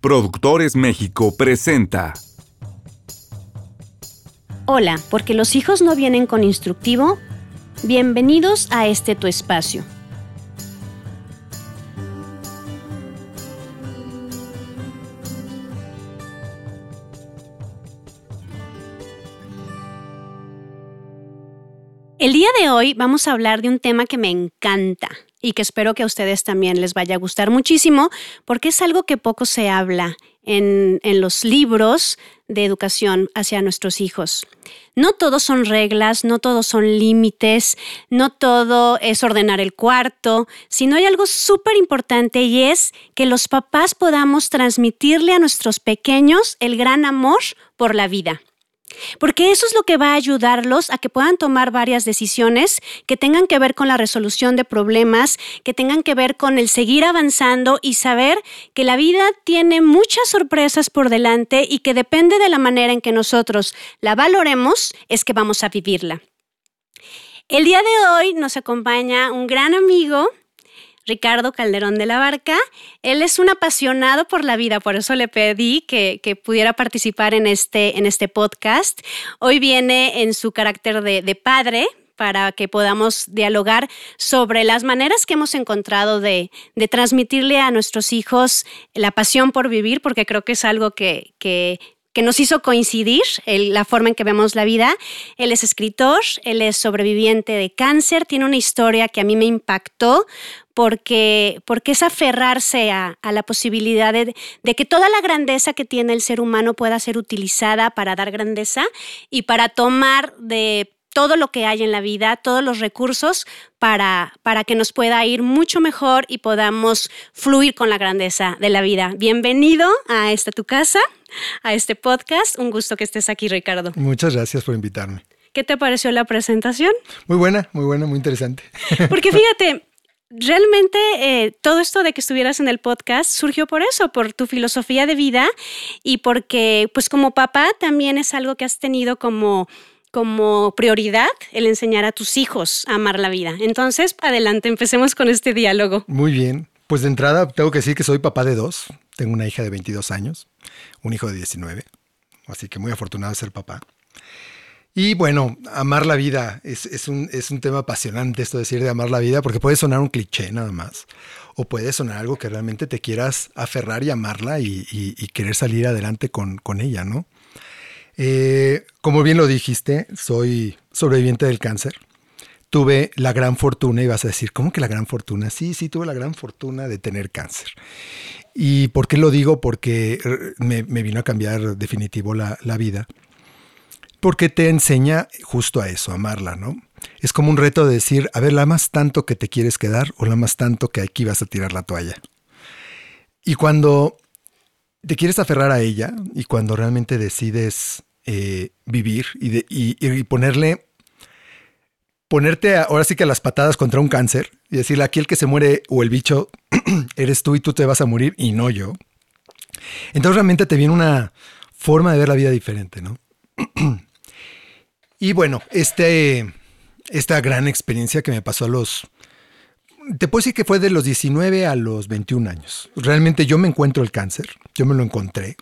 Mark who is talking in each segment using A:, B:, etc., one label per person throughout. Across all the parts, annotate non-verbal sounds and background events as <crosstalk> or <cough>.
A: Productores México presenta.
B: Hola, porque los hijos no vienen con instructivo. Bienvenidos a este tu espacio. El día de hoy vamos a hablar de un tema que me encanta y que espero que a ustedes también les vaya a gustar muchísimo porque es algo que poco se habla en, los libros de educación hacia nuestros hijos. No todos son reglas, no todos son límites, no todo es ordenar el cuarto, sino hay algo súper importante y es que los papás podamos transmitirle a nuestros pequeños el gran amor por la vida. Porque eso es lo que va a ayudarlos a que puedan tomar varias decisiones que tengan que ver con la resolución de problemas, que tengan que ver con el seguir avanzando y saber que la vida tiene muchas sorpresas por delante y que depende de la manera en que nosotros la valoremos, es que vamos a vivirla. El día de hoy nos acompaña un gran amigo Ricardo Calderón de la Barca. Él es un apasionado por la vida, por eso le pedí que, pudiera participar en este, en este podcast. Hoy viene en su carácter de, padre, para que podamos dialogar sobre las maneras que hemos encontrado de, transmitirle a nuestros hijos la pasión por vivir, porque creo que es algo que, que, nos hizo coincidir la forma en que vemos la vida. Él es escritor, él es sobreviviente de cáncer, tiene una historia que a mí me impactó porque, porque es aferrarse a, la posibilidad de, que toda la grandeza que tiene el ser humano pueda ser utilizada para dar grandeza y para tomar de todo lo que hay en la vida, todos los recursos para, para que nos pueda ir mucho mejor y podamos fluir con la grandeza de la vida. Bienvenido a esta tu casa, a este podcast. Un gusto que estés aquí, Ricardo.
C: Muchas gracias por invitarme.
B: ¿Qué te pareció la presentación?
C: Muy buena, muy buena, muy interesante. <laughs>
B: Porque fíjate, realmente eh, todo esto de que estuvieras en el podcast surgió por eso, por tu filosofía de vida y porque pues como papá también es algo que has tenido como como prioridad el enseñar a tus hijos a amar la vida. Entonces, adelante, empecemos con este diálogo.
C: Muy bien. Pues de entrada tengo que decir que soy papá de dos. Tengo una hija de 22 años, un hijo de 19. Así que muy afortunado de ser papá. Y bueno, amar la vida es, un, tema apasionante esto de decir de amar la vida, porque puede sonar un cliché nada más, o puede sonar algo que realmente te quieras aferrar y amarla y, querer salir adelante con, ella, ¿no? Eh, como bien lo dijiste, soy sobreviviente del cáncer. Tuve la gran fortuna, y vas a decir, ¿cómo que la gran fortuna? Sí, sí, tuve la gran fortuna de tener cáncer. ¿Y por qué lo digo? Porque me, vino a cambiar definitivo la, la vida porque te enseña justo a eso, amarla, ¿no? Es como un reto de decir, a ver, ¿la amas tanto que te quieres quedar o la amas tanto que aquí vas a tirar la toalla? Y cuando te quieres aferrar a ella y cuando realmente decides eh, vivir y, ponerle, ponerte ahora sí que a las patadas contra un cáncer y decirle aquí el que se muere o el bicho <clears throat> eres tú y tú te vas a morir y no yo. Entonces realmente te viene una forma de ver la vida diferente, ¿no? <clears throat> Y bueno, este, esta gran experiencia que me pasó a los te puedo decir que fue de los 19 a los 21 años. Realmente yo me encuentro el cáncer, yo me lo encontré,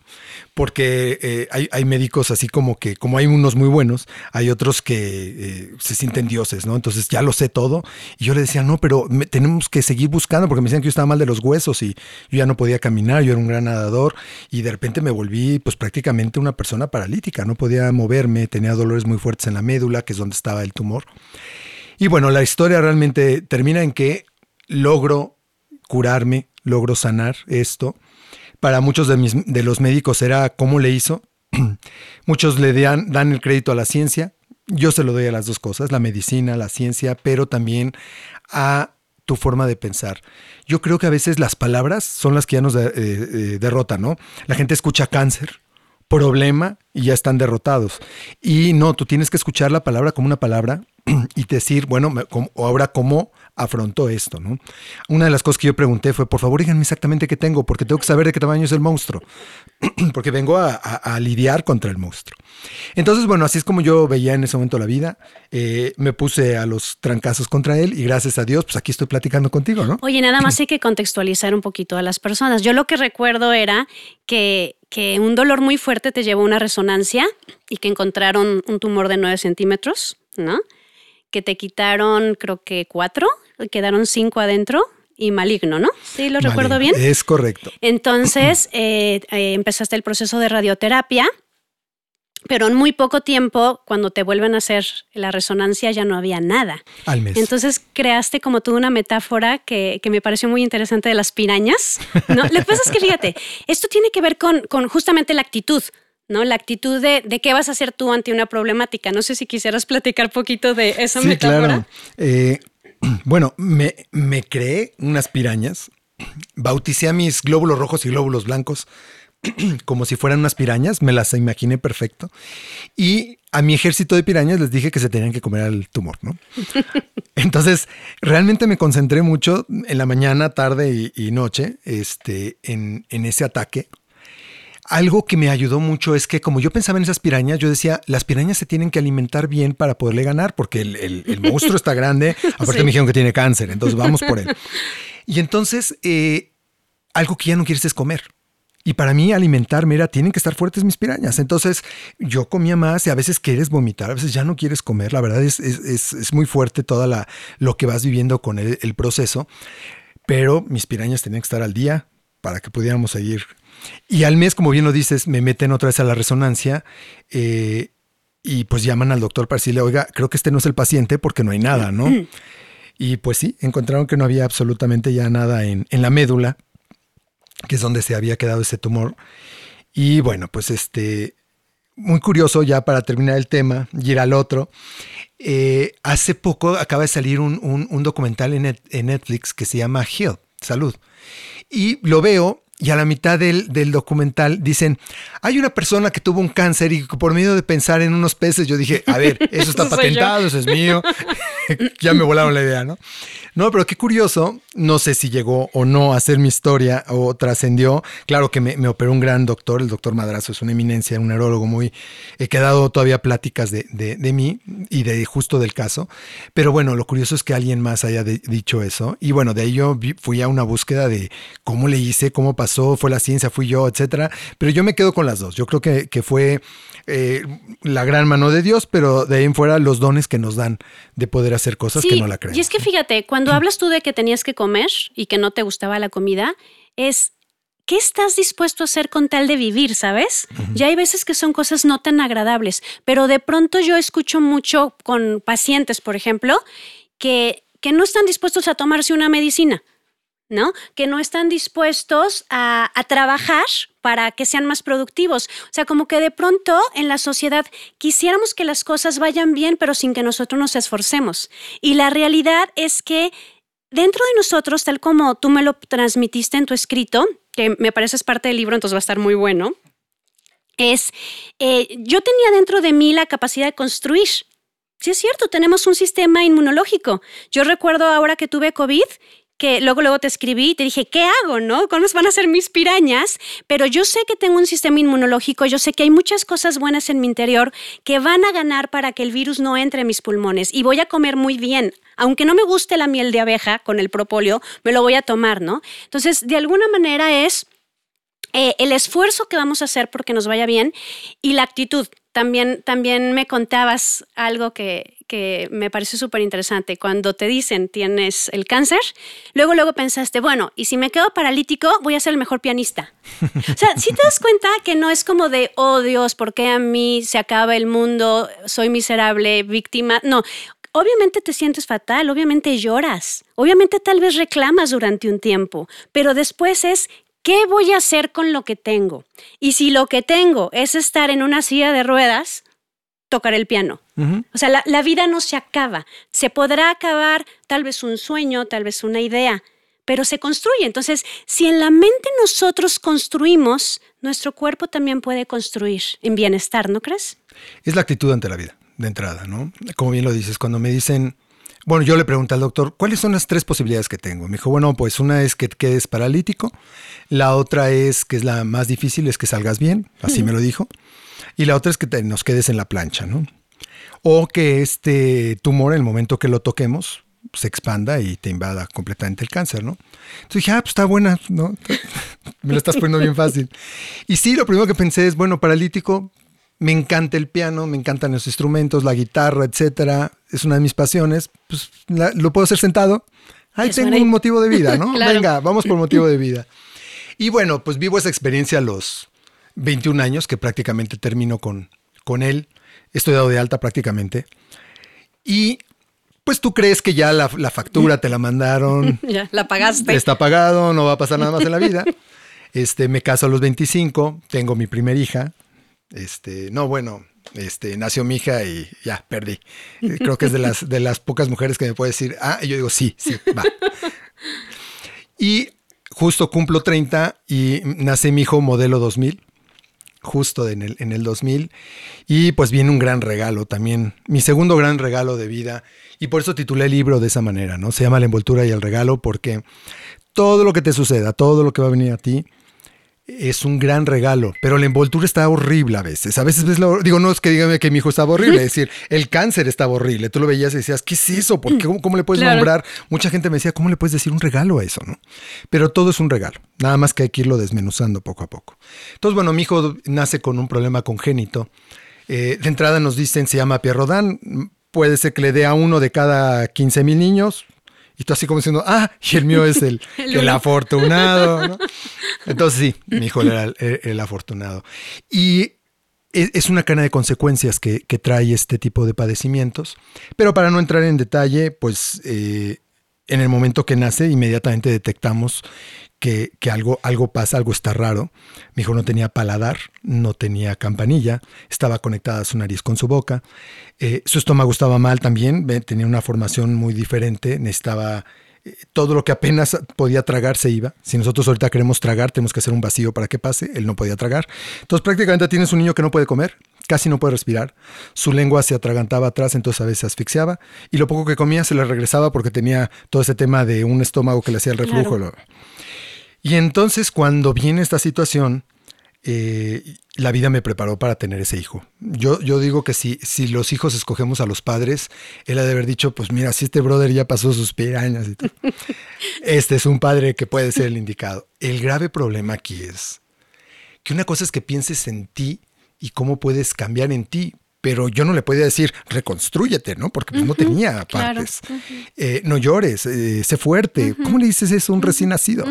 C: porque eh, hay, médicos así como que, como hay unos muy buenos, hay otros que eh, se sienten dioses, ¿no? Entonces ya lo sé todo. Y yo le decía, no, pero tenemos que seguir buscando, porque me decían que yo estaba mal de los huesos y yo ya no podía caminar, yo era un gran nadador, y de repente me volví pues prácticamente una persona paralítica, no podía moverme, tenía dolores muy fuertes en la médula, que es donde estaba el tumor. Y bueno, la historia realmente termina en que logro curarme, logro sanar esto. Para muchos de, mis, de los médicos era cómo le hizo. <clears throat> muchos le dan, dan el crédito a la ciencia. Yo se lo doy a las dos cosas, la medicina, la ciencia, pero también a tu forma de pensar. Yo creo que a veces las palabras son las que ya nos eh, eh, derrotan, ¿no? La gente escucha cáncer, problema y ya están derrotados. Y no, tú tienes que escuchar la palabra como una palabra <clears throat> y decir, bueno, ahora cómo afrontó esto, ¿no? Una de las cosas que yo pregunté fue, por favor, díganme exactamente qué tengo, porque tengo que saber de qué tamaño es el monstruo. <clears throat> porque vengo a, a, lidiar contra el monstruo. Entonces, bueno, así es como yo veía en ese momento la vida. Eh, me puse a los trancazos contra él y gracias a Dios, pues aquí estoy platicando contigo, ¿no?
B: Oye, nada más <clears throat> hay que contextualizar un poquito a las personas. Yo lo que recuerdo era que, que un dolor muy fuerte te llevó a una resonancia y que encontraron un tumor de 9 centímetros, ¿no? Que te quitaron, creo que cuatro, quedaron cinco adentro y maligno, ¿no? Sí, lo recuerdo bien.
C: Es correcto.
B: Entonces <clears throat> eh, eh, empezaste el proceso de radioterapia, pero en muy poco tiempo, cuando te vuelven a hacer la resonancia, ya no había nada.
C: Al mes.
B: Entonces creaste como tú una metáfora que, me pareció muy interesante de las pirañas. ¿no? Lo que pasa es que fíjate, esto tiene que ver con, con justamente la actitud. ¿no? La actitud de, de, qué vas a hacer tú ante una problemática. No sé si quisieras platicar poquito de esa sí, metáfora. Claro.
C: Eh, <clears throat> bueno, me, me creé unas pirañas, bauticé a mis glóbulos rojos y glóbulos blancos <clears throat> como si fueran unas pirañas, me las imaginé perfecto. Y a mi ejército de pirañas les dije que se tenían que comer al tumor, ¿no? <laughs> Entonces, realmente me concentré mucho en la mañana, tarde y, noche este, en, en ese ataque algo que me ayudó mucho es que como yo pensaba en esas pirañas, yo decía, las pirañas se tienen que alimentar bien para poderle ganar, porque el, monstruo está grande, <laughs> aparte me dijeron que tiene cáncer, entonces vamos por él. <laughs> Y entonces, eh, algo que ya no quieres es comer. Y para mí alimentarme era, tienen que estar fuertes mis pirañas. Entonces yo comía más y a veces quieres vomitar, a veces ya no quieres comer. La verdad es, es, muy fuerte toda la, lo que vas viviendo con el, el proceso. Pero mis pirañas tenían que estar al día para que pudiéramos seguir y al mes, como bien lo dices, me meten otra vez a la resonancia eh, y pues llaman al doctor para decirle, oiga, creo que este no es el paciente porque no hay nada, ¿no? Y pues sí, encontraron que no había absolutamente ya nada en, la médula, que es donde se había quedado ese tumor. Y bueno, pues este, muy curioso ya para terminar el tema y ir al otro. Eh, hace poco acaba de salir un, documental en, en, Netflix que se llama Health, Salud. Y lo veo y a la mitad del, del, documental dicen, hay una persona que tuvo un cáncer y por medio de pensar en unos peces, yo dije, a ver, <laughs> eso está patentado, eso es mío. <laughs> ya me volaron la idea, ¿no? No, pero qué curioso, no sé si llegó o no a ser mi historia o trascendió. Claro que me, operó un gran doctor, el doctor Madrazo es una eminencia, un neurólogo muy... He quedado todavía pláticas de, de, mí y de justo del caso. Pero bueno, lo curioso es que alguien más haya dicho eso. Y bueno, de ahí yo fui a una búsqueda de cómo le hice, cómo pasó, fue la ciencia, fui yo, etcétera. Pero yo me quedo con las dos. Yo creo que, que fue eh, la gran mano de Dios, pero de ahí en fuera los dones que nos dan de poder hacer cosas que no la creen.
B: Y es que fíjate, cuando hablas tú de que tenías que comer y que no te gustaba la comida, es ¿qué estás dispuesto a hacer con tal de vivir, sabes? Ya hay veces que son cosas no tan agradables, pero de pronto yo escucho mucho con pacientes, por ejemplo, que, que no están dispuestos a tomarse una medicina. ¿No? Que no están dispuestos a, a, trabajar para que sean más productivos. O sea, como que de pronto en la sociedad quisiéramos que las cosas vayan bien, pero sin que nosotros nos esforcemos. Y la realidad es que dentro de nosotros, tal como tú me lo transmitiste en tu escrito, que me parece es parte del libro, entonces va a estar muy bueno, es, eh, yo tenía dentro de mí la capacidad de construir. Sí es cierto, tenemos un sistema inmunológico. Yo recuerdo ahora que tuve COVID que luego luego te escribí y te dije, ¿qué hago, no? ¿Cómo van a ser mis pirañas? Pero yo sé que tengo un sistema inmunológico, yo sé que hay muchas cosas buenas en mi interior que van a ganar para que el virus no entre en mis pulmones y voy a comer muy bien. Aunque no me guste la miel de abeja con el propóleo, me lo voy a tomar, ¿no? Entonces, de alguna manera es eh, el esfuerzo que vamos a hacer porque nos vaya bien y la actitud. También, también me contabas algo que, que me parece súper interesante. Cuando te dicen tienes el cáncer, luego, luego pensaste, bueno, y si me quedo paralítico, voy a ser el mejor pianista. <laughs> o sea, si te das cuenta que no es como de, oh Dios, ¿por qué a mí se acaba el mundo? Soy miserable, víctima. No, Obviamente te sientes fatal, obviamente lloras, obviamente tal vez reclamas durante un tiempo, pero después es ¿qué voy a hacer con lo que tengo? Y si lo que tengo es estar en una silla de ruedas, tocar el piano. O sea, la, vida no se acaba. Se podrá acabar tal vez un sueño, tal vez una idea, pero se construye. Entonces, si en la mente nosotros construimos, nuestro cuerpo también puede construir en bienestar, ¿no crees?
C: Es la actitud ante la vida, de entrada, ¿no? Como bien lo dices, cuando me dicen, bueno, yo le pregunté al doctor, ¿cuáles son las tres posibilidades que tengo? Me dijo, bueno, pues una es que quedes paralítico, la otra es, que es la más difícil, es que salgas bien, así me lo dijo, y la otra es que nos quedes en la plancha, ¿no? O que este tumor, en el momento que lo toquemos, se expanda y te invada completamente el cáncer, ¿no? Entonces dije, ah, pues está buena, ¿no? <laughs> me lo estás poniendo bien fácil. Y sí, lo primero que pensé es, bueno, paralítico, me encanta el piano, me encantan los instrumentos, la guitarra, etcétera. Es una de mis pasiones. Pues lo puedo hacer sentado. Ahí tengo un motivo de vida, ¿no? <laughs> Venga, vamos por motivo de vida. <laughs> Y bueno, pues vivo esa experiencia a los 21 años, que prácticamente termino con, con él. Estoy dado de alta prácticamente. Y pues tú crees que ya la, la factura te la mandaron. <laughs>
B: ya, la pagaste.
C: Está pagado, no va a pasar nada más en la vida. Este, me caso a los 25, tengo mi primer hija, este, no, bueno, este, nació mi hija y ya, perdí. Eh, creo que es de las, de las pocas mujeres que me puede decir, ah, y yo digo, sí, sí, va. Y justo cumplo 30 y nace mi hijo modelo 2000, justo en el, en el 2000. Y pues viene un gran regalo también, mi segundo gran regalo de vida. Y por eso titulé el libro de esa manera, ¿no? Se llama La envoltura y el regalo porque todo lo que te suceda, todo lo que va a venir a ti, es un gran regalo, pero la envoltura está horrible a veces. A veces ves lo, digo, no es que dígame que mi hijo estaba horrible, es decir, el cáncer estaba horrible. Tú lo veías y decías, ¿qué es eso? ¿Por qué? ¿Cómo, le puedes nombrar? Mucha gente me decía, ¿cómo le puedes decir un regalo a eso? ¿no? Pero todo es un regalo, nada más que hay que irlo desmenuzando poco a poco. Entonces, bueno, mi hijo nace con un problema congénito. Eh, de entrada nos dicen, se llama Pierre Rodin, puede ser que le dé a uno de cada 15 mil niños, y tú así como diciendo, ah, y el mío es el, <laughs> el, afortunado. <laughs> Entonces sí, mi hijo era el, afortunado. Y es una cana de consecuencias que, trae este tipo de padecimientos. Pero para no entrar en detalle, pues eh, en el momento que nace, inmediatamente detectamos que, algo, algo pasa, algo está raro. Mi hijo no tenía paladar, no tenía campanilla, estaba conectada su nariz con su boca. Eh, su estómago estaba mal también, tenía una formación muy diferente, necesitaba eh, todo lo que apenas podía tragar se iba. Si nosotros ahorita queremos tragar, tenemos que hacer un vacío para que pase. Él no podía tragar. Entonces prácticamente tienes un niño que no puede comer, casi no puede respirar. Su lengua se atragantaba atrás, entonces a veces se asfixiaba. Y lo poco que comía se le regresaba porque tenía todo ese tema de un estómago que le hacía el reflujo. Y entonces cuando viene esta situación, eh, la vida me preparó para tener ese hijo. Yo, yo digo que si, si los hijos escogemos a los padres, él ha de haber dicho, pues mira, si este brother ya pasó sus pirañas y todo, <laughs> este es un padre que puede ser el indicado. El grave problema aquí es que una cosa es que pienses en ti y cómo puedes cambiar en ti, pero yo no le podía decir, reconstrúyete, ¿no? Porque pues, no tenía partes. Eh, no llores, eh, sé fuerte. ¿Cómo le dices eso a un recién nacido?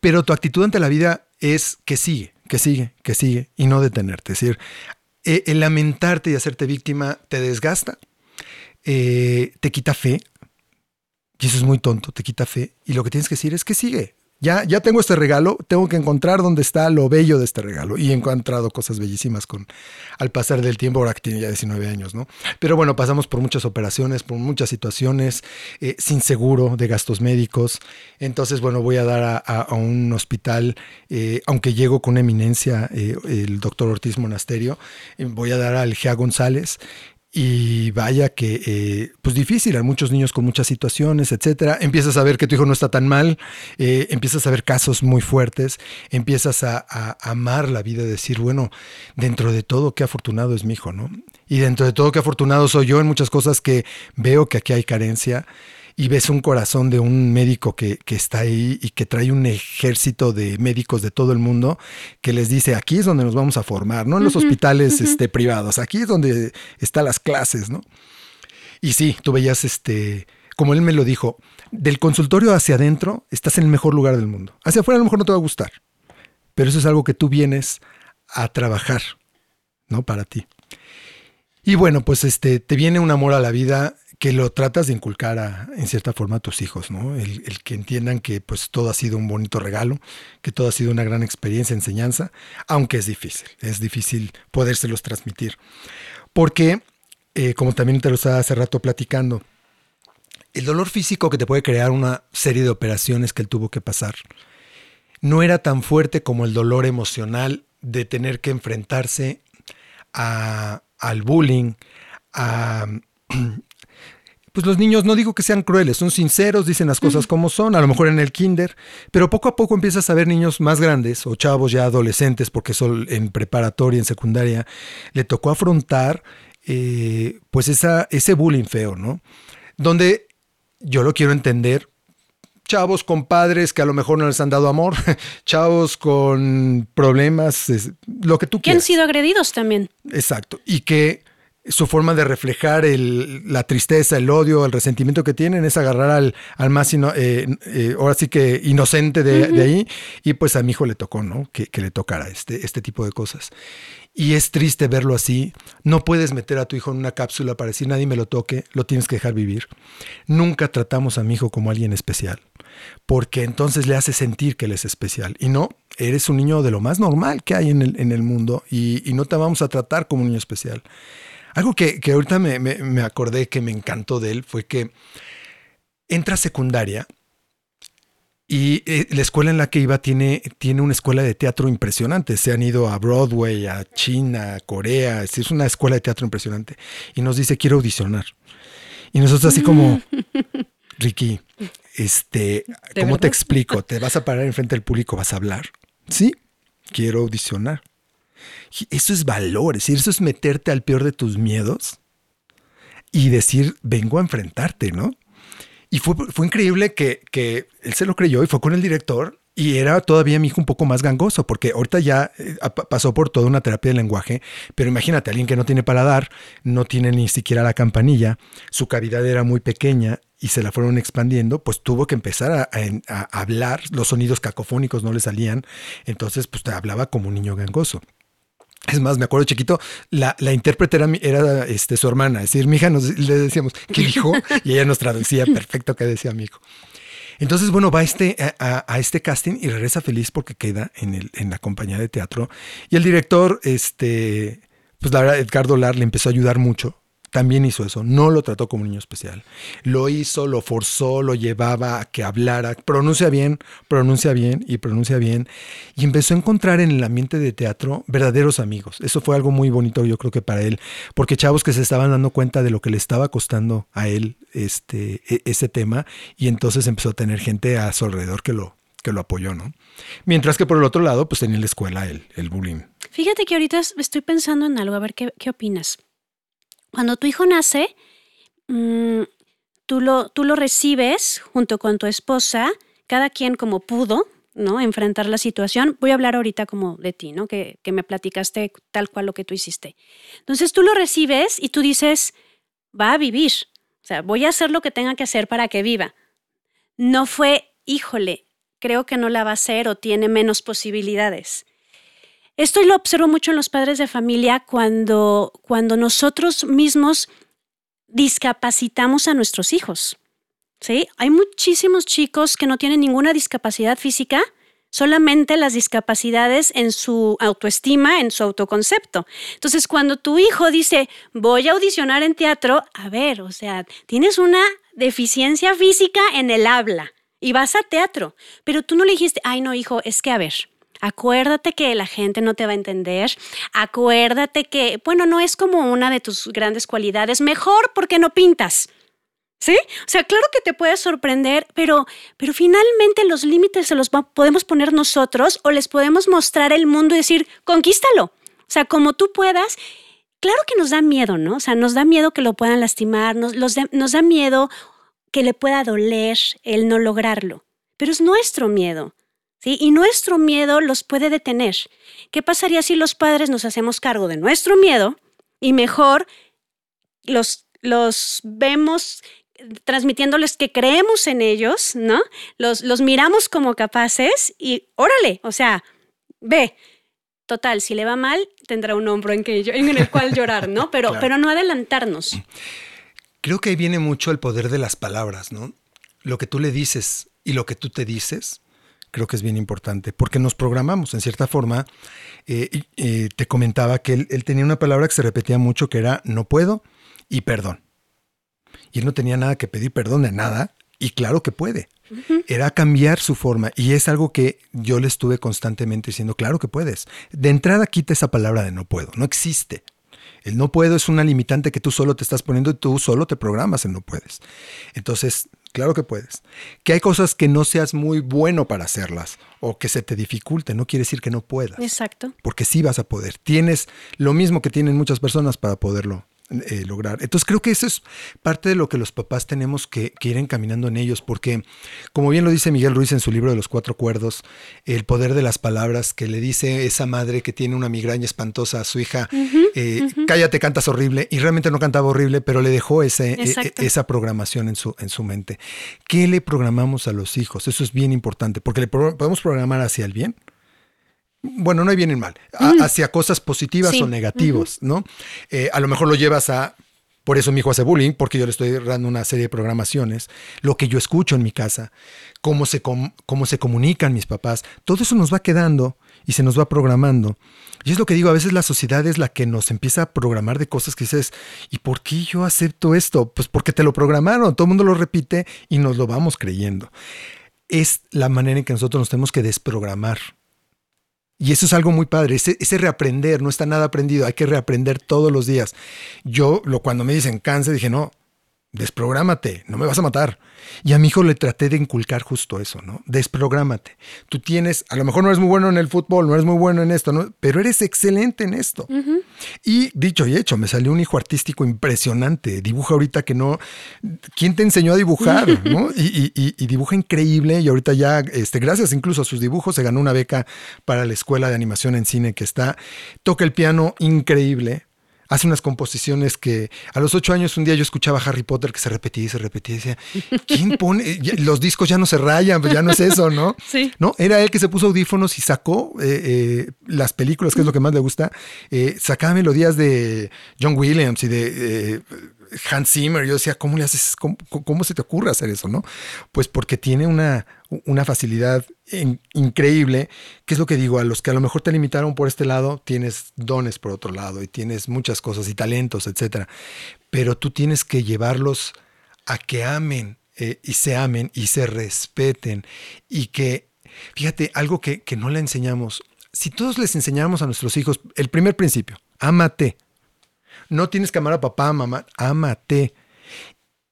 C: Pero tu actitud ante la vida es que sigue, que sigue, que sigue y no detenerte. Es decir, eh, el lamentarte y hacerte víctima te desgasta, te quita fe. Y eso es muy tonto, te quita fe. Y lo que tienes que decir es que sigue, ya, ya tengo este regalo, tengo que encontrar dónde está lo bello de este regalo. Y he encontrado cosas bellísimas con al pasar del tiempo, ahora que tiene ya 19 años, ¿no? Pero bueno, pasamos por muchas operaciones, por muchas situaciones, eh, sin seguro de gastos médicos. Entonces, bueno, voy a dar a, un hospital, eh, aunque llego con eminencia, eh, el doctor Ortiz Monasterio, voy a dar al Gea González, y vaya que, eh, pues difícil, hay muchos niños con muchas situaciones, etcétera. Empiezas a ver que tu hijo no está tan mal, eh, empiezas a ver casos muy fuertes, empiezas a, amar la vida, decir, bueno, dentro de todo, qué afortunado es mi hijo, ¿no? Y dentro de todo, qué afortunado soy yo en muchas cosas que veo que aquí hay carencia y ves un corazón de un médico que, está ahí y que trae un ejército de médicos de todo el mundo que les dice, aquí es donde nos vamos a formar, no en los hospitales este, privados, aquí es donde están las clases, ¿no? Y sí, tú veías, este, como él me lo dijo, del consultorio hacia adentro estás en el mejor lugar del mundo. Hacia afuera a lo mejor no te va a gustar, pero eso es algo que tú vienes a trabajar, ¿no? Para ti. Y bueno, pues este, te viene un amor a la vida que lo tratas de inculcar en cierta forma a tus hijos, ¿no? El, que entiendan que pues todo ha sido un bonito regalo, que todo ha sido una gran experiencia, enseñanza, aunque es difícil, es difícil podérselos transmitir. Porque, eh, como también te lo estaba hace rato platicando, el dolor físico que te puede crear una serie de operaciones que él tuvo que pasar, no era tan fuerte como el dolor emocional de tener que enfrentarse a, al bullying, a <clears throat> pues los niños no digo que sean crueles, son sinceros, dicen las cosas como son, a lo mejor en el kinder, pero poco a poco empiezas a ver niños más grandes o chavos ya adolescentes, porque son en preparatoria, en secundaria, le tocó afrontar eh, pues esa, ese bullying feo, ¿no? Donde yo lo quiero entender, chavos con padres que a lo mejor no les han dado amor, <laughs> chavos con problemas, lo que tú
B: quieras. Que han sido agredidos también.
C: Exacto. Y que su forma de reflejar la tristeza, el odio, el resentimiento que tienen es agarrar al, al más, eh, eh, ahora sí que inocente de, ahí, y pues a mi hijo le tocó, ¿no? Que, le tocara este, este tipo de cosas. Y es triste verlo así. No puedes meter a tu hijo en una cápsula para decir nadie me lo toque, lo tienes que dejar vivir. Nunca tratamos a mi hijo como alguien especial, porque entonces le hace sentir que él es especial. Y no, eres un niño de lo más normal que hay en el, en el mundo y, y no te vamos a tratar como un niño especial. Algo que, ahorita me, acordé que me encantó de él fue que entra a secundaria y eh, la escuela en la que iba tiene, tiene una escuela de teatro impresionante. Se han ido a Broadway, a China, a Corea. Es una escuela de teatro impresionante. Y nos dice, quiero audicionar. Y nosotros así como, <laughs> Ricky, este, ¿cómo te explico? ¿Te vas a parar enfrente del público? ¿Vas a hablar? Sí, quiero audicionar. Eso es valor, es decir, eso es meterte al peor de tus miedos y decir, vengo a enfrentarte, ¿no? Y fue, fue increíble que, que él se lo creyó y fue con el director y era todavía mi hijo un poco más gangoso, porque ahorita ya eh, pasó por toda una terapia de lenguaje, pero imagínate, alguien que no tiene paladar, no tiene ni siquiera la campanilla, su cavidad era muy pequeña y se la fueron expandiendo, pues tuvo que empezar a, a hablar, los sonidos cacofónicos no le salían, entonces pues te hablaba como un niño gangoso. Es más, me acuerdo chiquito, la, la intérprete era, este, su hermana. Es decir, mi hija nos, le decíamos, ¿qué dijo? Y ella nos traducía perfecto qué decía mi hijo. Entonces, bueno, va este, a, a, este casting y regresa feliz porque queda en, el, en la compañía de teatro. Y el director, este, pues la verdad, Edgardo Lar le empezó a ayudar mucho también hizo eso, no lo trató como un niño especial. Lo hizo, lo forzó, lo llevaba a que hablara, pronuncia bien, pronuncia bien y pronuncia bien. Y empezó a encontrar en el ambiente de teatro verdaderos amigos. Eso fue algo muy bonito yo creo que para él, porque chavos que se estaban dando cuenta de lo que le estaba costando a él este, e, ese tema y entonces empezó a tener gente a su alrededor que lo, que lo apoyó, ¿no? Mientras que por el otro lado, pues tenía en la escuela el, el bullying.
B: Fíjate que ahorita estoy pensando en algo, a ver qué, qué opinas. Cuando tu hijo nace, mm, tú, lo, tú lo recibes junto con tu esposa, cada quien como pudo, ¿no? Enfrentar la situación. Voy a hablar ahorita como de ti, ¿no? Que, que, me platicaste tal cual lo que tú hiciste. Entonces tú lo recibes y tú dices, va a vivir. O sea, voy a hacer lo que tenga que hacer para que viva. No fue, híjole, creo que no la va a hacer o tiene menos posibilidades. Esto lo observo mucho en los padres de familia cuando, cuando nosotros mismos discapacitamos a nuestros hijos. ¿sí? Hay muchísimos chicos que no tienen ninguna discapacidad física, solamente las discapacidades en su autoestima, en su autoconcepto. Entonces, cuando tu hijo dice, voy a audicionar en teatro, a ver, o sea, tienes una deficiencia física en el habla y vas a teatro, pero tú no le dijiste, ay no, hijo, es que a ver, Acuérdate que la gente no te va a entender. Acuérdate que, bueno, no es como una de tus grandes cualidades. Mejor porque no pintas. ¿Sí? O sea, claro que te puede sorprender, pero, pero finalmente los límites se los podemos poner nosotros o les podemos mostrar el mundo y decir, conquístalo. O sea, como tú puedas. Claro que nos da miedo, ¿no? O sea, nos da miedo que lo puedan lastimar, nos, nos da miedo que le pueda doler el no lograrlo, pero es nuestro miedo. Y nuestro miedo los puede detener. ¿Qué pasaría si los padres nos hacemos cargo de nuestro miedo y mejor los, los vemos transmitiéndoles que creemos en ellos, ¿no? Los, los miramos como capaces y órale, o sea, ve, total, si le va mal, tendrá un hombro en, que, en el cual llorar, ¿no? <laughs> Pero, pero no adelantarnos.
C: Creo que ahí viene mucho el poder de las palabras, ¿no? Lo que tú le dices y lo que tú te dices creo que es bien importante, porque nos programamos, en cierta forma. Eh, eh, te comentaba que él, tenía una palabra que se repetía mucho, que era no puedo y perdón. Y él no tenía nada que pedir perdón de nada, y claro que puede. Era cambiar su forma, y es algo que yo le estuve constantemente diciendo, claro que puedes. De entrada quita esa palabra de no puedo, no existe. El no puedo es una limitante que tú solo te estás poniendo y tú solo te programas en no puedes. Entonces, claro que puedes. Que hay cosas que no seas muy bueno para hacerlas o que se te dificulte, no quiere decir que no puedas.
B: Exacto.
C: Porque sí vas a poder. Tienes lo mismo que tienen muchas personas para poderlo eh, lograr. Entonces creo que eso es parte de lo que los papás tenemos que, ir encaminando en ellos, porque como bien lo dice Miguel Ruiz en su libro de los cuatro cuerdos, el poder de las palabras que le dice esa madre que tiene una migraña espantosa a su hija, eh, cállate, cantas horrible, y realmente no cantaba horrible, pero le dejó ese, e, e, esa programación en su, en su mente. ¿Qué le programamos a los hijos? Eso es bien importante, porque le podemos programar hacia el bien bueno, no hay bien ni mal, hacia cosas positivas o negativas, ¿no? Eh, a lo mejor lo llevas a, por eso mi hijo hace bullying, porque yo le estoy dando una serie de programaciones, lo que yo escucho en mi casa, cómo se, cómo se comunican mis papás, todo eso nos va quedando y se nos va programando. Y es lo que digo, a veces la sociedad es la que nos empieza a programar de cosas que dices, ¿y por qué yo acepto esto? Pues porque te lo programaron, todo el mundo lo repite y nos lo vamos creyendo. Es la manera en que nosotros nos tenemos que desprogramar y eso es algo muy padre, ese, reaprender, no está nada aprendido, hay que reaprender todos los días. Yo, lo, cuando me dicen cáncer, dije, no, desprográmate, no me vas a matar. Y a mi hijo le traté de inculcar justo eso, ¿no? Desprográmate. Tú tienes, a lo mejor no eres muy bueno en el fútbol, no eres muy bueno en esto, ¿no? pero eres excelente en esto. Y dicho y hecho, me salió un hijo artístico impresionante. Dibuja ahorita que no. ¿Quién te enseñó a dibujar? <laughs> ¿no? Y, dibuja increíble. Y ahorita ya, este, gracias incluso a sus dibujos, se ganó una beca para la escuela de animación en cine que está. Toca el piano increíble hace unas composiciones que a los ocho años un día yo escuchaba Harry Potter que se repetía y se repetía y decía, ¿quién <laughs> pone? Los discos ya no se rayan, pues ya no es eso, ¿no? <laughs>
B: Sí.
C: No, era él que se puso audífonos y sacó eh, eh, las películas, que es lo que más le gusta, eh, sacaba melodías de John Williams y de Hans Zimmer. Yo decía, ¿cómo le haces? Cómo, se te ocurre hacer eso? ¿No? Pues porque tiene una, una facilidad increíble, que es lo que digo, a los que a lo mejor te limitaron por este lado, tienes dones por otro lado y tienes muchas cosas y talentos, etcétera. Pero tú tienes que llevarlos a que amen eh, y se amen y se respeten y que, fíjate, algo que, que no le enseñamos, si todos les enseñamos a nuestros hijos, el primer principio, ámate, no tienes que amar a papá, mamá, ámate.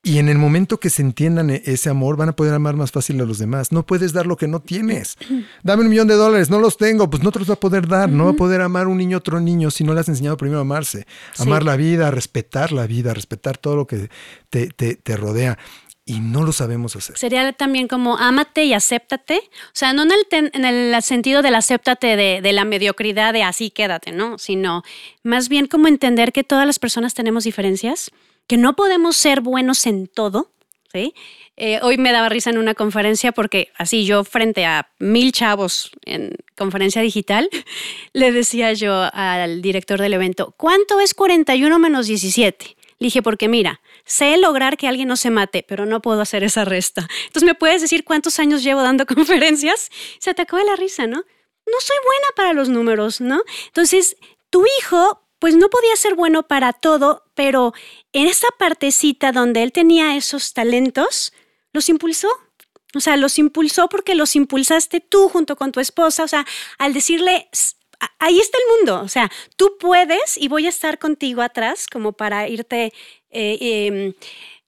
C: Y en el momento que se entiendan e-, ese amor, van a poder amar más fácil a los demás. No puedes dar lo que no tienes. <clears throat> Dame un millón de dólares, no los tengo, pues no te los va a poder dar. No va a poder amar un niño a otro niño si no le has enseñado primero a amarse. Amar la vida, respetar la vida, respetar todo lo que te, te rodea y no lo sabemos hacer.
B: Sería también como ámate y acéptate, o sea, no en el, en el sentido del acéptate de, de, la mediocridad de así quédate, ¿no? Sino más bien como entender que todas las personas tenemos diferencias, que no podemos ser buenos en todo, ¿sí? Eh, hoy me daba risa en una conferencia porque así yo frente a mil chavos en conferencia digital, <laughs> le decía yo al director del evento, ¿cuánto es 41 menos 17? Le dije, porque mira, sé lograr que alguien no se mate, pero no puedo hacer esa resta. Entonces, ¿me puedes decir cuántos años llevo dando <laughs> conferencias? Se atacó de la risa, ¿no? No soy buena para los números, ¿no? Entonces, tu hijo, pues no podía ser bueno para todo, pero en esa partecita donde él tenía esos talentos, los impulsó. O sea, los impulsó porque los impulsaste tú junto con tu esposa. O sea, al decirle, ahí está el mundo. O sea, tú puedes y voy a estar contigo atrás como para irte eh, em,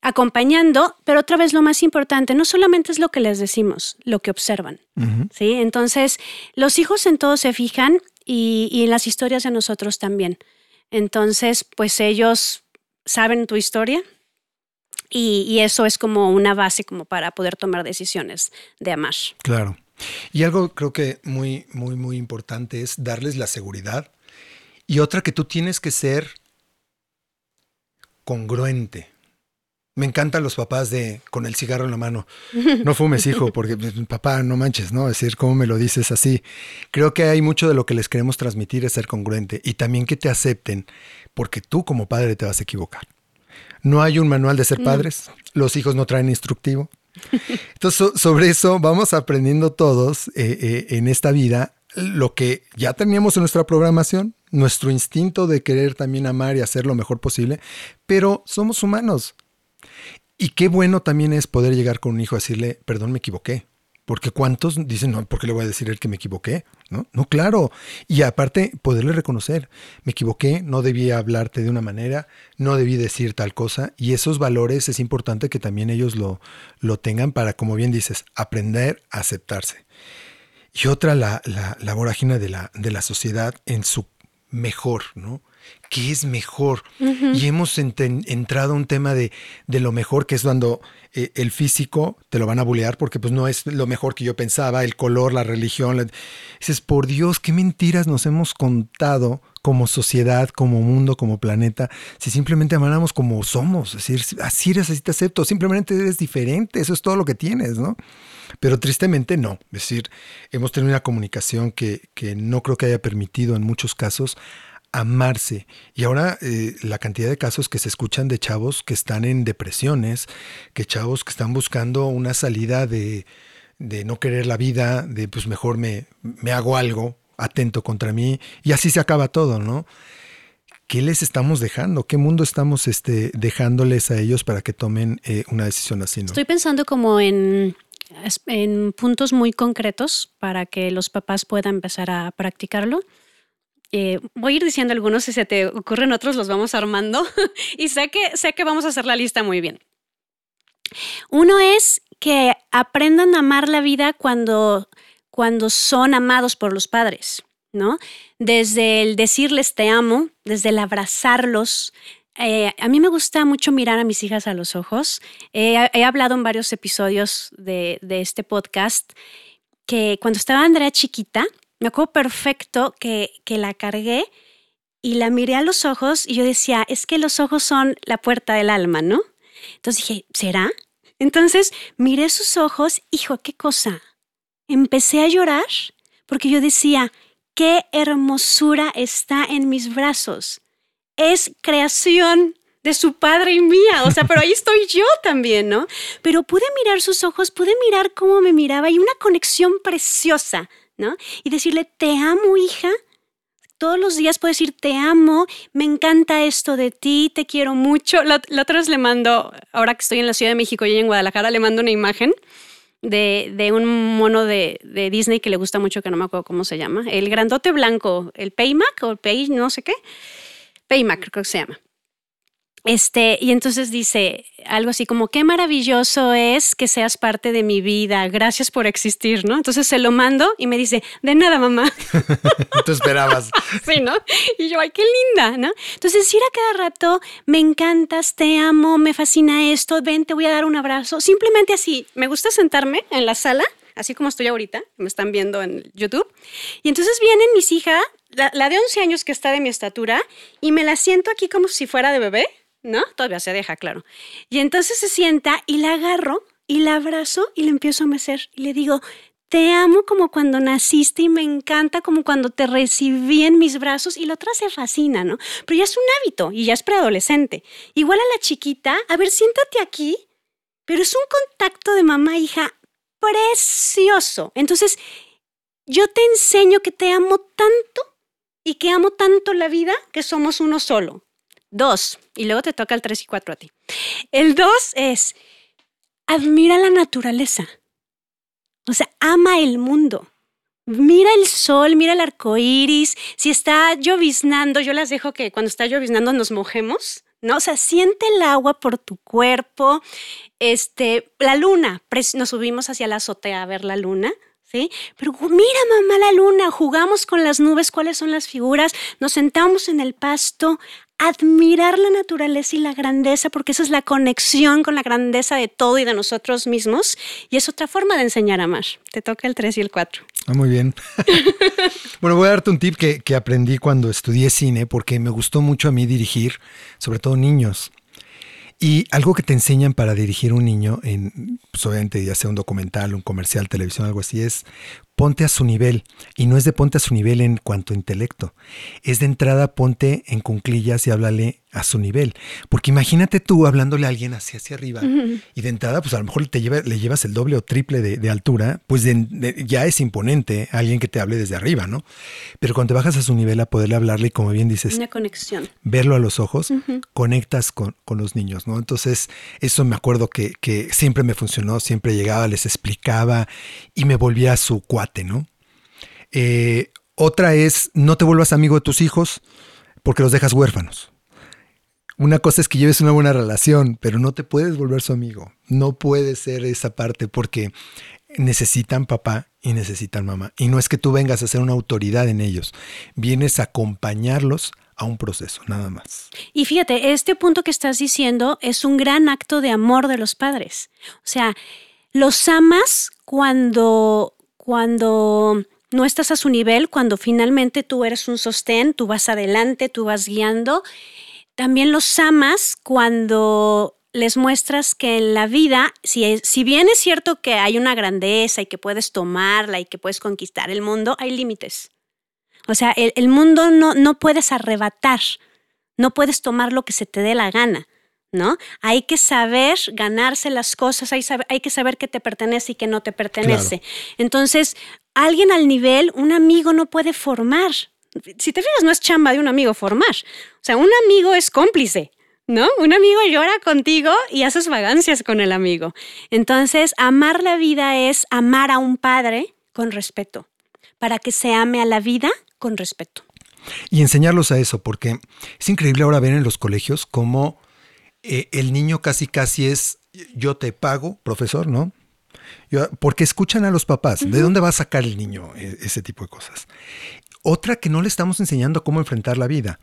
B: acompañando, pero otra vez lo más importante, no solamente es lo que les decimos, lo que observan. ¿sí? Entonces, los hijos en todo se fijan y, y en las historias de nosotros también. Entonces, pues ellos saben tu historia, y, y, eso es como una base como para poder tomar decisiones de amar.
C: Claro. Y algo creo que muy, muy, muy importante es darles la seguridad. Y otra que tú tienes que ser congruente. Me encantan los papás de con el cigarro en la mano. No fumes, hijo, porque pues, papá, no manches, ¿no? Es decir, ¿cómo me lo dices así? Creo que hay mucho de lo que les queremos transmitir es ser congruente y también que te acepten, porque tú como padre te vas a equivocar. No hay un manual de ser padres, los hijos no traen instructivo, entonces, sobre eso vamos aprendiendo todos eh, eh, en esta vida lo que ya teníamos en nuestra programación, nuestro instinto de querer también amar y hacer lo mejor posible, pero somos humanos. Y qué bueno también es poder llegar con un hijo a decirle, perdón, me equivoqué, Porque cuántos dicen, no, ¿por qué le voy a decir él que me equivoqué? ¿No? no, claro. Y aparte, poderle reconocer, me equivoqué, no debía hablarte de una manera, no debí decir tal cosa. Y esos valores es importante que también ellos lo, lo tengan para, como bien dices, aprender a aceptarse. Y otra, la, la, la vorágine de la, de la sociedad en su mejor, ¿no? ¿Qué es mejor? Y hemos entrado a un tema de, de, lo mejor, que es cuando eh, el físico te lo van a bulear porque pues no es lo mejor que yo pensaba, el color, la religión. Dices, por Dios, qué mentiras nos hemos contado como sociedad, como mundo, como planeta, si simplemente amáramos como somos, es decir, así eres, así te acepto, simplemente eres diferente, eso es todo lo que tienes, ¿no? Pero tristemente no, es decir, hemos tenido una comunicación que, que no creo que haya permitido en muchos casos amarse. Y ahora eh, la cantidad de casos que se escuchan de chavos que están en depresiones, que chavos que están buscando una salida de, de no querer la vida, de pues mejor me, me hago algo atento contra mí y así se acaba todo, ¿no? ¿Qué les estamos dejando? ¿Qué mundo estamos este, dejándoles a ellos para que tomen eh, una decisión así? ¿no?
B: Estoy pensando como en, en puntos muy concretos para que los papás puedan empezar a practicarlo. Eh, voy a ir diciendo algunos, si se te ocurren otros, los vamos armando. <laughs> y sé que, sé que vamos a hacer la lista muy bien. Uno es que aprendan a amar la vida cuando, cuando son amados por los padres, ¿no? Desde el decirles te amo, desde el abrazarlos. Eh, a mí me gusta mucho mirar a mis hijas a los ojos. he hablado en varios episodios de, de este podcast que cuando estaba Andrea chiquita, me acuerdo perfecto que, que la cargué y la miré a los ojos y yo decía, es que los ojos son la puerta del alma, ¿no? Entonces dije, ¿será? Entonces miré sus ojos, hijo, qué cosa. Empecé a llorar porque yo decía, qué hermosura está en mis brazos. Es creación de su padre y mía, o sea, pero ahí estoy yo también, ¿no? Pero pude mirar sus ojos, pude mirar cómo me miraba y una conexión preciosa ¿no? Y decirle, te amo, hija. Todos los días puedo decir, te amo, me encanta esto de ti, te quiero mucho. La, otra vez le mando, ahora que estoy en la Ciudad de México y en Guadalajara, le mando una imagen de, de un mono de, de, Disney que le gusta mucho, que no me acuerdo cómo se llama. El grandote blanco, el Paymac o el Pay, no sé qué. Paymac creo que se llama. Este, y entonces dice algo así como, qué maravilloso es que seas parte de mi vida, gracias por existir, ¿no? Entonces se lo mando y me dice, de nada, mamá. <laughs>
C: Tú esperabas. <laughs>
B: sí, ¿no? Y yo, ay, qué linda, ¿no? Entonces decir a cada rato, me encantas, te amo, me fascina esto, ven, te voy a dar un abrazo. Simplemente así, me gusta sentarme en la sala, así como estoy ahorita, me están viendo en YouTube. Y entonces vienen mis hijas, la, la de 11 años que está de mi estatura, y me la siento aquí como si fuera de bebé ¿no? Todavía se deja, claro. Y entonces se sienta y la agarro y la abrazo y le empiezo a mecer y le digo, te amo como cuando naciste y me encanta como cuando te recibí en mis brazos y la otra se fascina, ¿no? Pero ya es un hábito y ya es preadolescente. Igual a la chiquita, a ver, siéntate aquí, pero es un contacto de mamá hija precioso. Entonces, yo te enseño que te amo tanto y que amo tanto la vida que somos uno solo. Dos, y luego te toca el tres y cuatro a ti. El dos es, admira la naturaleza. O sea, ama el mundo. Mira el sol, mira el arco iris. Si está lloviznando, yo las dejo que cuando está lloviznando nos mojemos, ¿no? O sea, siente el agua por tu cuerpo. Este, la luna, nos subimos hacia la azotea a ver la luna. ¿Sí? Pero mira, mamá, la luna, jugamos con las nubes, cuáles son las figuras, nos sentamos en el pasto, admirar la naturaleza y la grandeza, porque esa es la conexión con la grandeza de todo y de nosotros mismos, y es otra forma de enseñar a amar. Te toca el 3 y el 4.
C: Ah, muy bien. <laughs> bueno, voy a darte un tip que, que aprendí cuando estudié cine, porque me gustó mucho a mí dirigir, sobre todo niños. Y algo que te enseñan para dirigir un niño, pues obviamente ya sea un documental, un comercial, televisión, algo así, es ponte a su nivel. Y no es de ponte a su nivel en cuanto a intelecto. Es de entrada ponte en cunclillas y háblale a su nivel. Porque imagínate tú hablándole a alguien así hacia arriba y de entrada, pues a lo mejor te lleva, le llevas el doble o triple de, altura, pues ya es imponente alguien que te hable desde arriba, ¿no? Pero cuando te bajas a su nivel a poderle hablarle, como bien dices,
B: una conexión.
C: Verlo a los ojos, conectas con, los niños, ¿no? Entonces, eso me acuerdo que, que siempre me funcionó, siempre llegaba, les explicaba y me volvía su ¿no? Eh, otra es, no te vuelvas amigo de tus hijos porque los dejas huérfanos. Una cosa es que lleves una buena relación, pero no te puedes volver su amigo. No puede ser esa parte porque necesitan papá y necesitan mamá. Y no es que tú vengas a ser una autoridad en ellos, vienes a acompañarlos a un proceso, nada más.
B: Y fíjate, este punto que estás diciendo es un gran acto de amor de los padres. O sea, los amas cuando, cuando no estás a su nivel, cuando finalmente tú eres un sostén, tú vas adelante, tú vas guiando también los amas cuando les muestras que en la vida, si, si bien es cierto que hay una grandeza y que puedes tomarla y que puedes conquistar el mundo, hay límites. O sea, el, mundo no, no puedes arrebatar, no puedes tomar lo que se te dé la gana. ¿No? Hay que saber ganarse las cosas, hay, hay que saber qué te pertenece y qué no te pertenece. Entonces, alguien al nivel, un amigo no puede formar, si te fijas, no es chamba de un amigo formar. O sea, un amigo es cómplice. ¿No? Un amigo llora contigo y haces vagancias con el amigo. Entonces, amar la vida es amar a un padre con respeto, para que se ame a la vida con respeto.
C: Y enseñarlos a eso, porque es increíble ahora ver en los colegios cómo eh, el niño casi casi es yo te pago, profesor, ¿no? porque escuchan a los papás. ¿De dónde va a sacar el niño e, ese tipo de cosas? Otra que no le estamos enseñando cómo enfrentar la vida.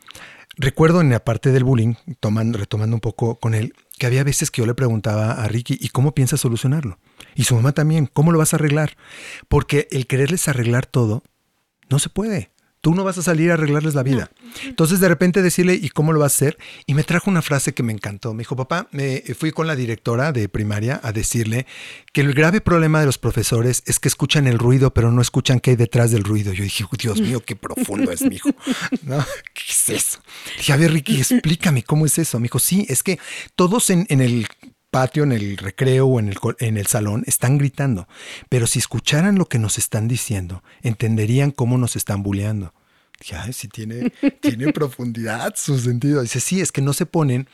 C: Recuerdo en la parte del bullying, retomando un poco con él, que había veces que yo le preguntaba a Ricky, ¿y cómo piensas solucionarlo? Y su mamá también, ¿cómo lo vas a arreglar? Porque el quererles arreglar todo, no se puede. Tú no vas a salir a arreglarles la vida. <laughs> Entonces de repente decirle, ¿y cómo lo vas a hacer? Y me trajo una frase que me encantó. Me dijo, papá, me fui con la directora de primaria a decirle que el grave problema de los profesores es que escuchan el ruido, pero no escuchan qué hay detrás del ruido. Yo dije, Dios mío, qué profundo es mi hijo. <laughs> ¿No? ¿Qué es eso? dije, a ver, Ricky, explícame cómo es eso. Me dijo, sí, es que todos en, en el patio, en el recreo o en el, en el salón, están gritando. Pero si escucharan lo que nos están diciendo, entenderían cómo nos están bulleando. Dije, ay, tiene, <laughs> tiene profundidad su sentido. Dice, sí, es que no se ponen,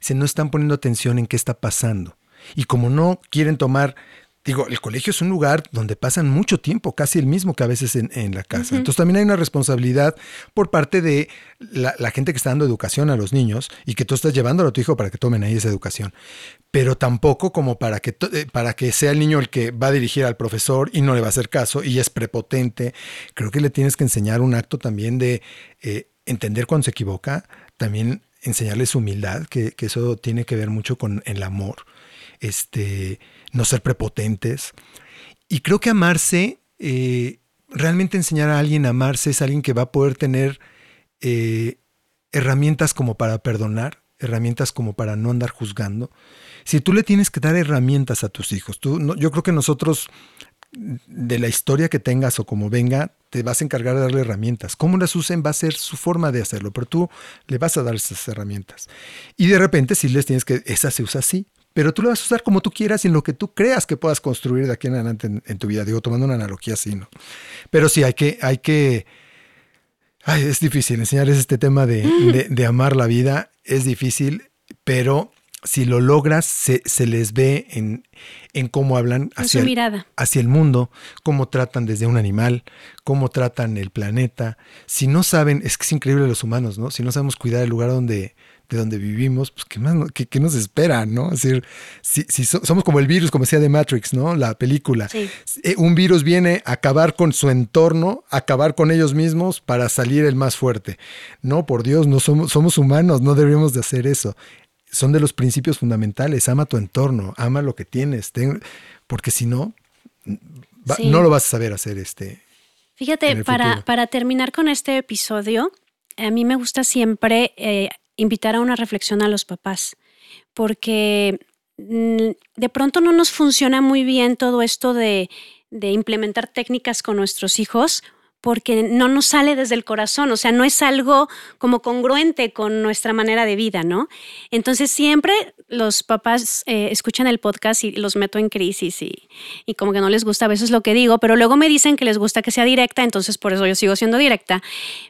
C: se no están poniendo atención en qué está pasando. Y como no quieren tomar digo, el colegio es un lugar donde pasan mucho tiempo, casi el mismo que a veces en, la casa. Entonces también hay una responsabilidad por parte de la, gente que está dando educación a los niños y que tú estás llevándolo a tu hijo para que tomen ahí esa educación. Pero tampoco como para que, eh, para que sea el niño el que va a dirigir al profesor y no le va a hacer caso y es prepotente. Creo que le tienes que enseñar un acto también de eh, entender cuando se equivoca, también enseñarles humildad, que, que eso tiene que ver mucho con el amor. Este, no ser prepotentes. Y creo que amarse, eh, realmente enseñar a alguien a amarse es alguien que va a poder tener eh, herramientas como para perdonar, herramientas como para no andar juzgando. Si tú le tienes que dar herramientas a tus hijos, tú, yo creo que nosotros, de la historia que tengas o como venga, te vas a encargar de darle herramientas. Cómo las usen va a ser su forma de hacerlo, pero tú le vas a dar esas herramientas. Y de repente si les tienes que, esa se usa así, pero tú lo vas a usar como tú quieras y en lo que tú creas que puedas construir de aquí en adelante en, tu vida. Digo, tomando una analogía así, ¿no? Pero sí, hay que, hay que, ay, es difícil enseñarles este tema de, de, amar la vida, es difícil, pero si lo logras, se, se les ve en, en cómo hablan
B: hacia,
C: hacia el mundo, cómo tratan desde un animal, cómo tratan el planeta. Si no saben, es que es increíble los humanos, ¿no? Si no sabemos cuidar el lugar donde, de donde vivimos, pues ¿qué, más, qué, nos espera, no? Es decir, si, somos como el virus, como decía de Matrix, ¿no? La película. Eh, un virus viene a acabar con su entorno, acabar con ellos mismos para salir el más fuerte. No, por Dios, no somos, somos humanos, no deberíamos de hacer eso. Son de los principios fundamentales. Ama tu entorno, ama lo que tienes, porque si no, no lo vas a saber hacer este.
B: Fíjate, para, para terminar con este episodio, a mí me gusta siempre eh, invitar a una reflexión a los papás, porque mm, de pronto no nos funciona muy bien todo esto de, implementar técnicas con nuestros hijos porque no nos sale desde el corazón, o sea, no es algo como congruente con nuestra manera de vida, ¿no? Entonces siempre los papás eh, escuchan el podcast y los meto en crisis y, y, como que no les gusta a veces lo que digo, pero luego me dicen que les gusta que sea directa, entonces por eso yo sigo siendo directa.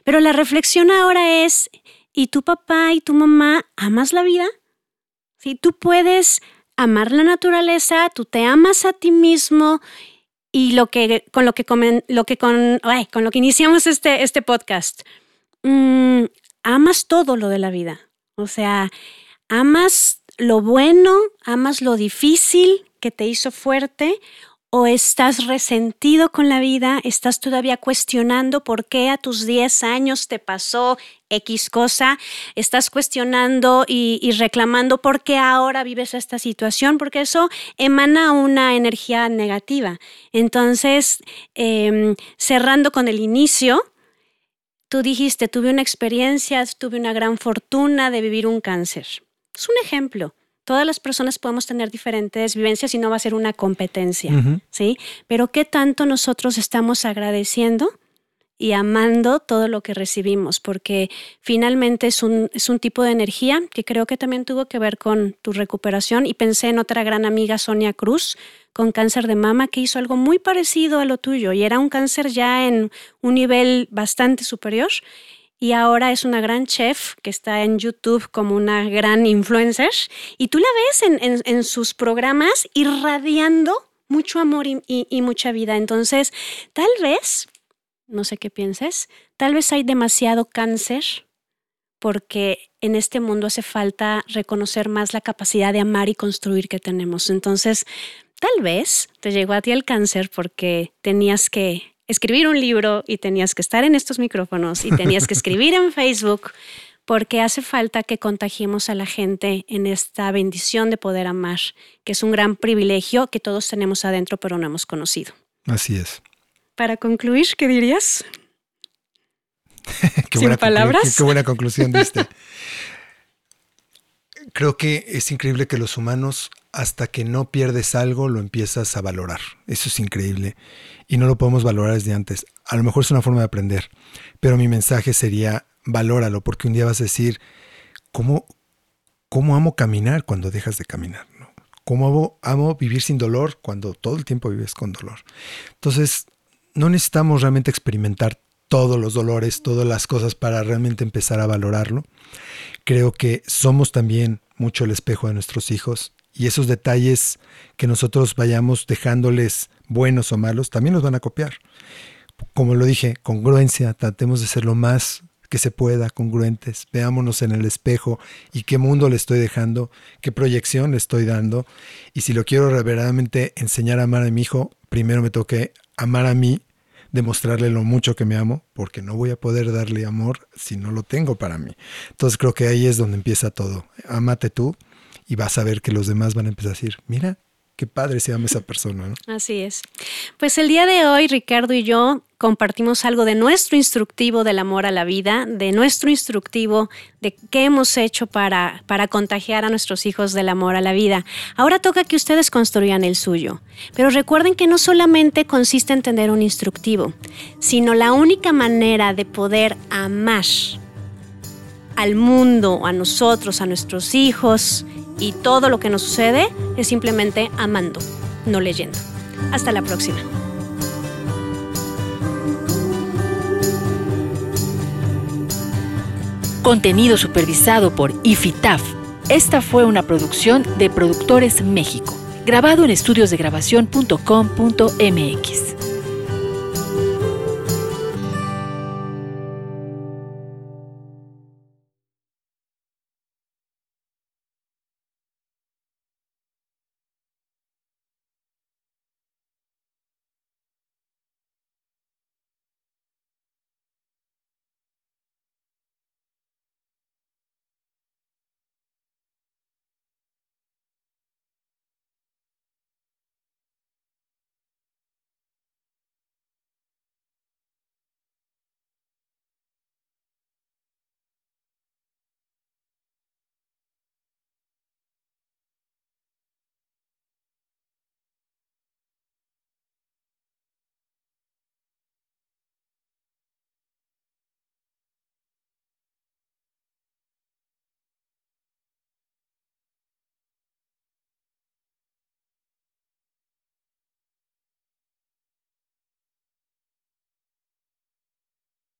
B: Pero la reflexión ahora es, ¿y tu papá y tu mamá amas la vida? Si tú puedes amar la naturaleza, tú te amas a ti mismo y lo que con lo que lo que con, con lo que iniciamos este, este podcast. Mm, amas todo lo de la vida. O sea, amas lo bueno, amas lo difícil que te hizo fuerte o estás resentido con la vida, estás todavía cuestionando por qué a tus 10 años te pasó X cosa, estás cuestionando y, reclamando por qué ahora vives esta situación, porque eso emana una energía negativa. Entonces, em, cerrando con el inicio, tú dijiste, tuve una experiencia, tuve una gran fortuna de vivir un cáncer. Es un ejemplo todas las personas podemos tener diferentes vivencias y no va a ser una competencia, ¿sí? Pero qué tanto nosotros estamos agradeciendo y amando todo lo que recibimos, porque finalmente es un, es un tipo de energía que creo que también tuvo que ver con tu recuperación y pensé en otra gran amiga, Sonia Cruz, con cáncer de mama, que hizo algo muy parecido a lo tuyo y era un cáncer ya en un nivel bastante superior y ahora es una gran chef que está en YouTube como una gran influencer y tú la ves en, sus programas irradiando mucho amor y, mucha vida. Entonces, tal vez, no sé qué pienses, tal vez hay demasiado cáncer porque en este mundo hace falta reconocer más la capacidad de amar y construir que tenemos. Entonces, tal vez te llegó a ti el cáncer porque tenías que escribir un libro y tenías que estar en estos micrófonos y tenías que escribir en Facebook porque hace falta que contagiemos a la gente en esta bendición de poder amar, que es un gran privilegio que todos tenemos adentro pero no hemos conocido.
C: Así es.
B: Para concluir, ¿qué dirías? <laughs>
C: qué Sin palabras. Qué, buena conclusión diste. Creo que es increíble que los humanos, hasta que no pierdes algo, lo empiezas a valorar. Eso es increíble y no lo podemos valorar desde antes. A lo mejor es una forma de aprender, pero mi mensaje sería valóralo, porque un día vas a decir, ¿cómo, cómo amo caminar cuando dejas de caminar? ¿Cómo amo, amo vivir sin dolor cuando todo el tiempo vives con dolor? Entonces, no necesitamos realmente experimentar todos los dolores, todas las cosas para realmente empezar a valorarlo. Creo que somos también mucho el espejo de nuestros hijos y esos detalles que nosotros vayamos dejándoles buenos o malos, también los van a copiar. Como lo dije, congruencia, tratemos de ser lo más que se pueda, congruentes, veámonos en el espejo y qué mundo le estoy dejando, qué proyección le estoy dando. Y si lo quiero verdaderamente enseñar a amar a mi hijo, primero me toque amar a mí, demostrarle lo mucho que me amo, porque no voy a poder darle amor si no lo tengo para mí. Entonces creo que ahí es donde empieza todo. Amate tú y vas a ver que los demás van a empezar a decir, mira, qué padre se llama esa persona. <laughs>
B: Así es. Pues el día de hoy, Ricardo y yo compartimos algo de nuestro instructivo del amor a la vida, de nuestro instructivo de qué hemos hecho para, para contagiar a nuestros hijos del amor a la vida. Ahora toca que ustedes construyan el suyo. Pero recuerden que no solamente consiste en tener un instructivo, sino la única manera de poder amar al mundo, a nosotros, a nuestros hijos, y todo lo que nos sucede es simplemente amando, no leyendo. Hasta la próxima.
D: Contenido supervisado por IFITAF. Esta fue una producción de Productores México, grabado en estudiosdegrabación.com.mx.